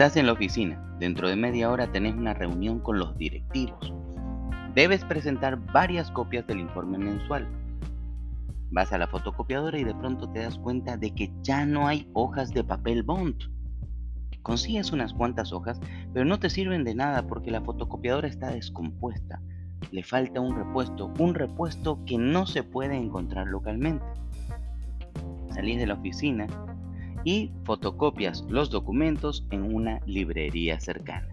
Estás en la oficina. Dentro de media hora tenés una reunión con los directivos. Debes presentar varias copias del informe mensual. Vas a la fotocopiadora y de pronto te das cuenta de que ya no hay hojas de papel bond. Consigues unas cuantas hojas, pero no te sirven de nada porque la fotocopiadora está descompuesta. Le falta un repuesto, un repuesto que no se puede encontrar localmente. Salís de la oficina y fotocopias los documentos en una librería cercana.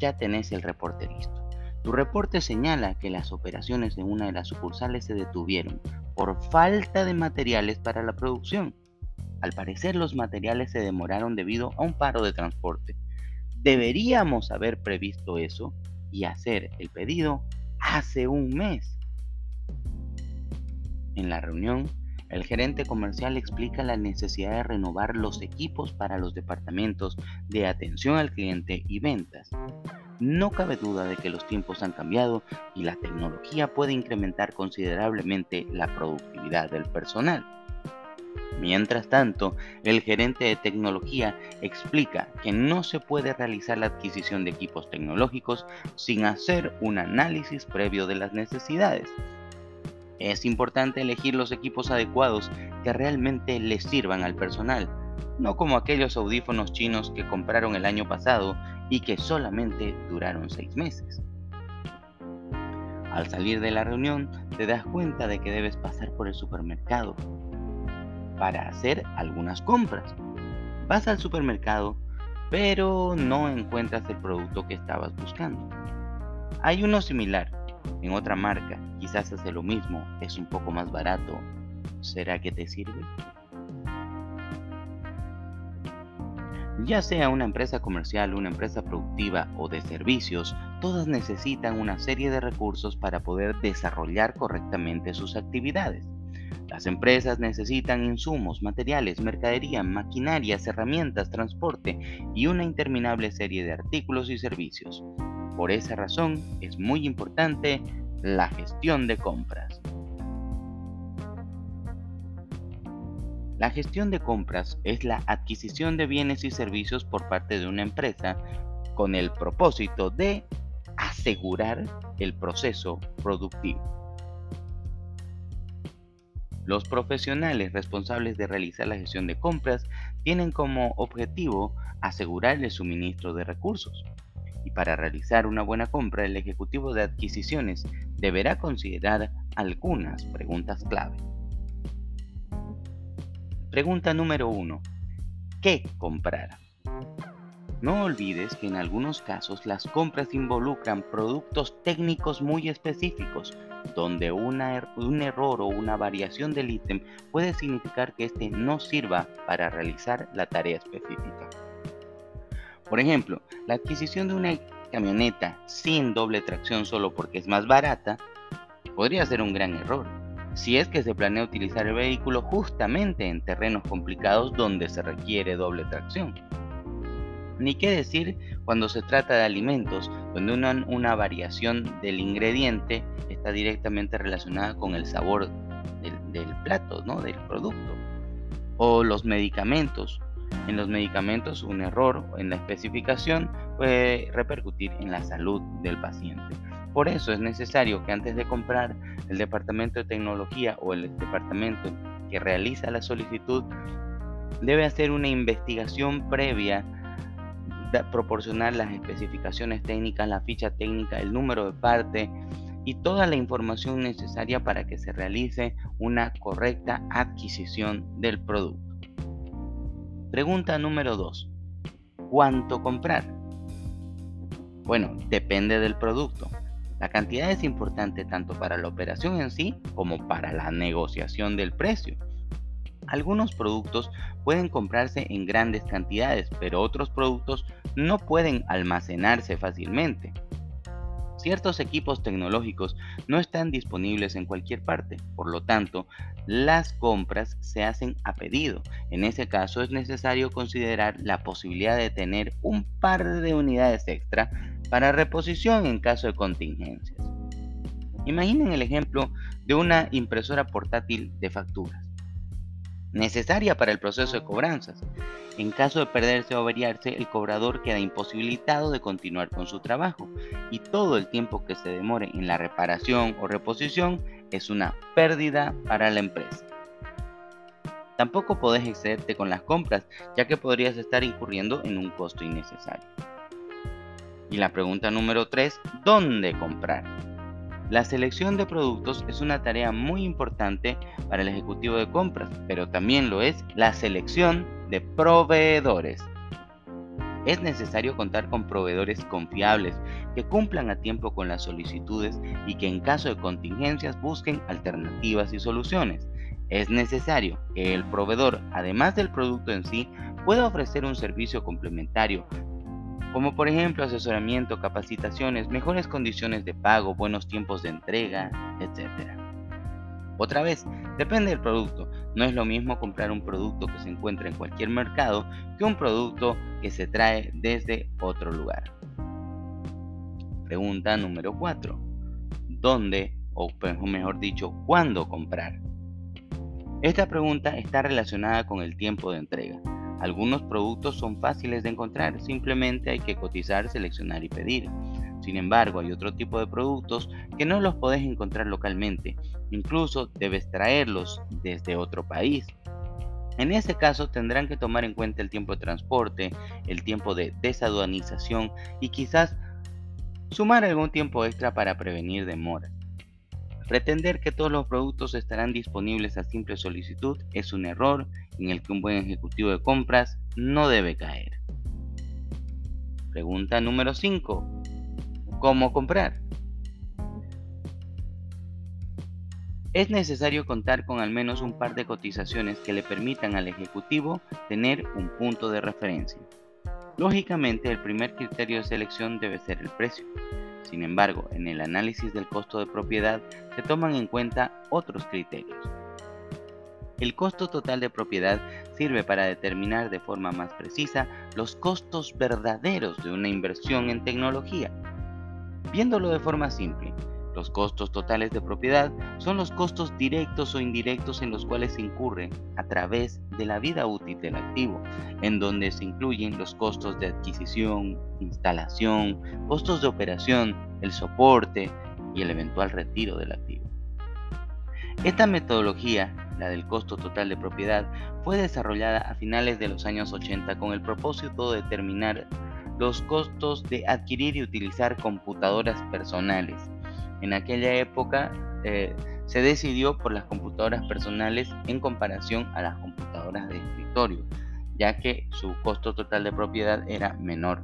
Ya tenés el reporte listo. Tu reporte señala que las operaciones de una de las sucursales se detuvieron por falta de materiales para la producción. Al parecer los materiales se demoraron debido a un paro de transporte. Deberíamos haber previsto eso y hacer el pedido hace un mes. En la reunión, el gerente comercial explica la necesidad de renovar los equipos para los departamentos de atención al cliente y ventas. No cabe duda de que los tiempos han cambiado y la tecnología puede incrementar considerablemente la productividad del personal. Mientras tanto, el gerente de tecnología explica que no se puede realizar la adquisición de equipos tecnológicos sin hacer un análisis previo de las necesidades. Es importante elegir los equipos adecuados que realmente les sirvan al personal, no como aquellos audífonos chinos que compraron el año pasado y que solamente duraron seis meses. Al salir de la reunión te das cuenta de que debes pasar por el supermercado para hacer algunas compras. Vas al supermercado, pero no encuentras el producto que estabas buscando. Hay uno similar, en otra marca, quizás hace lo mismo, es un poco más barato. ¿Será que te sirve? Ya sea una empresa comercial, una empresa productiva o de servicios, todas necesitan una serie de recursos para poder desarrollar correctamente sus actividades. Las empresas necesitan insumos, materiales, mercadería, maquinarias, herramientas, transporte y una interminable serie de artículos y servicios. Por esa razón es muy importante la gestión de compras. La gestión de compras es la adquisición de bienes y servicios por parte de una empresa con el propósito de asegurar el proceso productivo. Los profesionales responsables de realizar la gestión de compras tienen como objetivo asegurar el suministro de recursos, y para realizar una buena compra el ejecutivo de adquisiciones deberá considerar algunas preguntas clave. Pregunta número 1. ¿Qué comprar? No olvides que en algunos casos las compras involucran productos técnicos muy específicos, donde er-, un error o una variación del ítem puede significar que éste no sirva para realizar la tarea específica. Por ejemplo, la adquisición de una camioneta sin doble tracción solo porque es más barata podría ser un gran error, si es que se planea utilizar el vehículo justamente en terrenos complicados donde se requiere doble tracción. Ni qué decir cuando se trata de alimentos, donde una, variación del ingrediente está directamente relacionada con el sabor del, del plato, ¿no? del producto. O los medicamentos, en los medicamentos, un error en la especificación puede repercutir en la salud del paciente. Por eso es necesario que antes de comprar el departamento de tecnología o el departamento que realiza la solicitud debe hacer una investigación previa, proporcionar las especificaciones técnicas, la ficha técnica, el número de parte y toda la información necesaria para que se realice una correcta adquisición del producto. Pregunta número 2. ¿Cuánto comprar? Bueno, depende del producto. La cantidad es importante tanto para la operación en sí como para la negociación del precio. Algunos productos pueden comprarse en grandes cantidades, pero otros productos no pueden almacenarse fácilmente. Ciertos equipos tecnológicos no están disponibles en cualquier parte, por lo tanto, las compras se hacen a pedido. En ese caso es necesario considerar la posibilidad de tener un par de unidades extra para reposición en caso de contingencias. Imaginen el ejemplo de una impresora portátil de facturas. Necesaria para el proceso de cobranzas. En caso de perderse o averiarse, el cobrador queda imposibilitado de continuar con su trabajo y todo el tiempo que se demore en la reparación o reposición es una pérdida para la empresa. Tampoco podés excederte con las compras, ya que podrías estar incurriendo en un costo innecesario. Y la pregunta número 3, ¿dónde comprar? La selección de productos es una tarea muy importante para el ejecutivo de compras, pero también lo es la selección de proveedores. Es necesario contar con proveedores confiables que cumplan a tiempo con las solicitudes y que en caso de contingencias busquen alternativas y soluciones. Es necesario que el proveedor, además del producto en sí, pueda ofrecer un servicio complementario como por ejemplo asesoramiento, capacitaciones, mejores condiciones de pago, buenos tiempos de entrega, etc. Otra vez, depende del producto. No es lo mismo comprar un producto que se encuentra en cualquier mercado que un producto que se trae desde otro lugar. Pregunta número 4. ¿Dónde, o mejor dicho, cuándo comprar? Esta pregunta está relacionada con el tiempo de entrega. Algunos productos son fáciles de encontrar, simplemente hay que cotizar, seleccionar y pedir. Sin embargo, hay otro tipo de productos que no los podés encontrar localmente, incluso debes traerlos desde otro país. En ese caso tendrán que tomar en cuenta el tiempo de transporte, el tiempo de desaduanización y quizás sumar algún tiempo extra para prevenir demoras. Pretender que todos los productos estarán disponibles a simple solicitud es un error en el que un buen ejecutivo de compras no debe caer. Pregunta número 5. ¿Cómo comprar? Es necesario contar con al menos un par de cotizaciones que le permitan al ejecutivo tener un punto de referencia. Lógicamente, el primer criterio de selección debe ser el precio. Sin embargo, en el análisis del costo de propiedad se toman en cuenta otros criterios. El costo total de propiedad sirve para determinar de forma más precisa los costos verdaderos de una inversión en tecnología. Viéndolo de forma simple, los costos totales de propiedad son los costos directos o indirectos en los cuales se incurre a través de la vida útil del activo, en donde se incluyen los costos de adquisición, instalación, costos de operación, el soporte y el eventual retiro del activo. Esta metodología, la del costo total de propiedad, fue desarrollada a finales de los años 80 con el propósito de determinar los costos de adquirir y utilizar computadoras personales en aquella época eh, se decidió por las computadoras personales en comparación a las computadoras de escritorio, ya que su costo total de propiedad era menor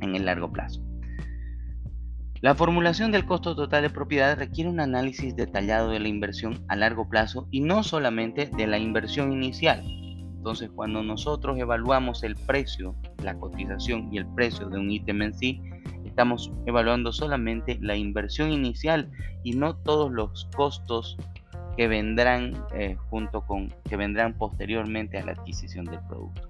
en el largo plazo. La formulación del costo total de propiedad requiere un análisis detallado de la inversión a largo plazo y no solamente de la inversión inicial. Entonces, cuando nosotros evaluamos el precio, la cotización y el precio de un ítem en sí, estamos evaluando solamente la inversión inicial y no todos los costos que vendrán eh, junto con que vendrán posteriormente a la adquisición del producto.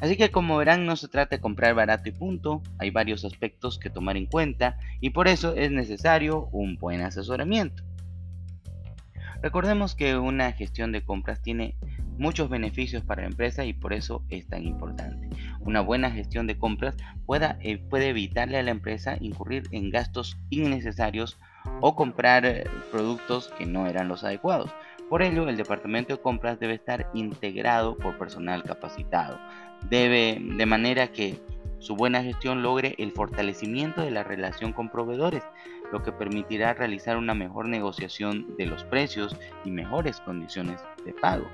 Así que como verán no se trata de comprar barato y punto, hay varios aspectos que tomar en cuenta y por eso es necesario un buen asesoramiento. Recordemos que una gestión de compras tiene muchos beneficios para la empresa y por eso es tan importante. Una buena gestión de compras eh, puede evitarle a la empresa incurrir en gastos innecesarios o comprar eh, productos que no eran los adecuados. Por ello, el departamento de compras debe estar integrado por personal capacitado, debe, de manera que su buena gestión logre el fortalecimiento de la relación con proveedores, lo que permitirá realizar una mejor negociación de los precios y mejores condiciones de pago.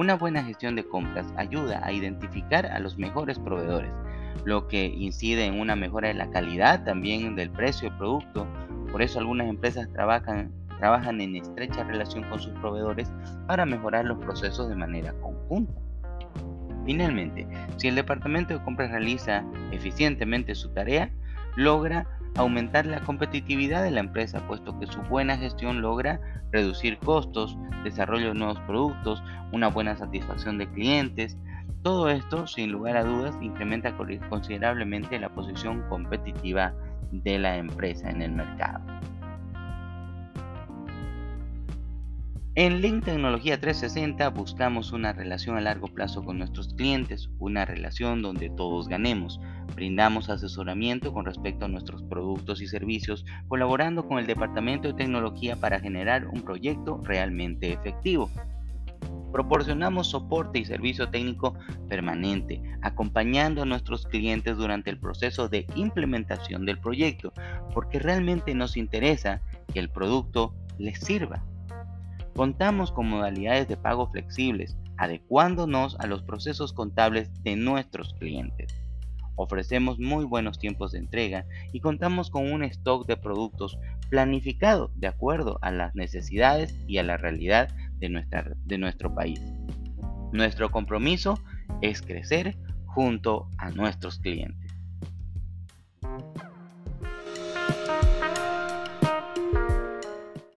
Una buena gestión de compras ayuda a identificar a los mejores proveedores, lo que incide en una mejora de la calidad también del precio del producto. Por eso algunas empresas trabajan, trabajan en estrecha relación con sus proveedores para mejorar los procesos de manera conjunta. Finalmente, si el departamento de compras realiza eficientemente su tarea, logra aumentar la competitividad de la empresa, puesto que su buena gestión logra reducir costos, desarrollo de nuevos productos, una buena satisfacción de clientes. Todo esto, sin lugar a dudas, incrementa considerablemente la posición competitiva de la empresa en el mercado. En Link Tecnología 360 buscamos una relación a largo plazo con nuestros clientes, una relación donde todos ganemos. Brindamos asesoramiento con respecto a nuestros productos y servicios, colaborando con el Departamento de Tecnología para generar un proyecto realmente efectivo. Proporcionamos soporte y servicio técnico permanente, acompañando a nuestros clientes durante el proceso de implementación del proyecto, porque realmente nos interesa que el producto les sirva. Contamos con modalidades de pago flexibles, adecuándonos a los procesos contables de nuestros clientes. Ofrecemos muy buenos tiempos de entrega y contamos con un stock de productos planificado de acuerdo a las necesidades y a la realidad de, nuestra, de nuestro país. Nuestro compromiso es crecer junto a nuestros clientes.